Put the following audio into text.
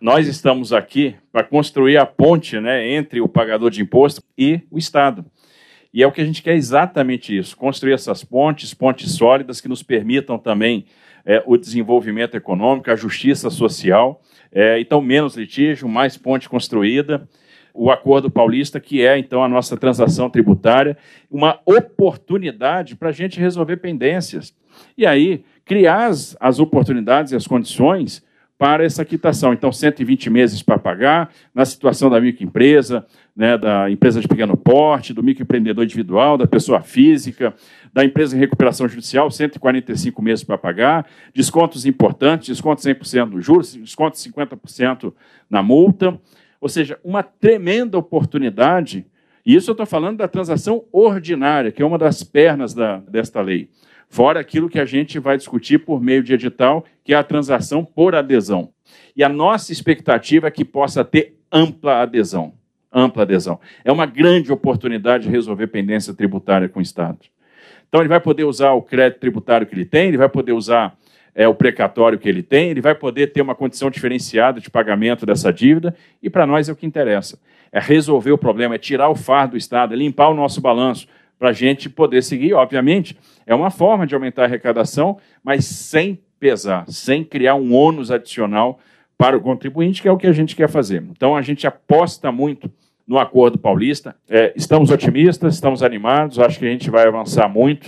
Nós estamos aqui para construir a ponte né, entre o pagador de imposto e o Estado. E é o que a gente quer exatamente isso: construir essas pontes, pontes sólidas que nos permitam também é, o desenvolvimento econômico, a justiça social. É, então, menos litígio, mais ponte construída. O Acordo Paulista, que é, então, a nossa transação tributária, uma oportunidade para a gente resolver pendências. E aí, criar as, as oportunidades e as condições para essa quitação. Então, 120 meses para pagar, na situação da microempresa, né, da empresa de pequeno porte, do microempreendedor individual, da pessoa física, da empresa em recuperação judicial, 145 meses para pagar, descontos importantes, desconto 100% dos juros, desconto 50% na multa. Ou seja, uma tremenda oportunidade. E isso eu estou falando da transação ordinária, que é uma das pernas da, desta lei fora aquilo que a gente vai discutir por meio de edital, que é a transação por adesão. E a nossa expectativa é que possa ter ampla adesão. Ampla adesão. É uma grande oportunidade de resolver pendência tributária com o Estado. Então, ele vai poder usar o crédito tributário que ele tem, ele vai poder usar é, o precatório que ele tem, ele vai poder ter uma condição diferenciada de pagamento dessa dívida, e para nós é o que interessa. É resolver o problema, é tirar o fardo do Estado, é limpar o nosso balanço, para a gente poder seguir. Obviamente, é uma forma de aumentar a arrecadação, mas sem pesar, sem criar um ônus adicional para o contribuinte, que é o que a gente quer fazer. Então, a gente aposta muito no Acordo Paulista. É, estamos otimistas, estamos animados, acho que a gente vai avançar muito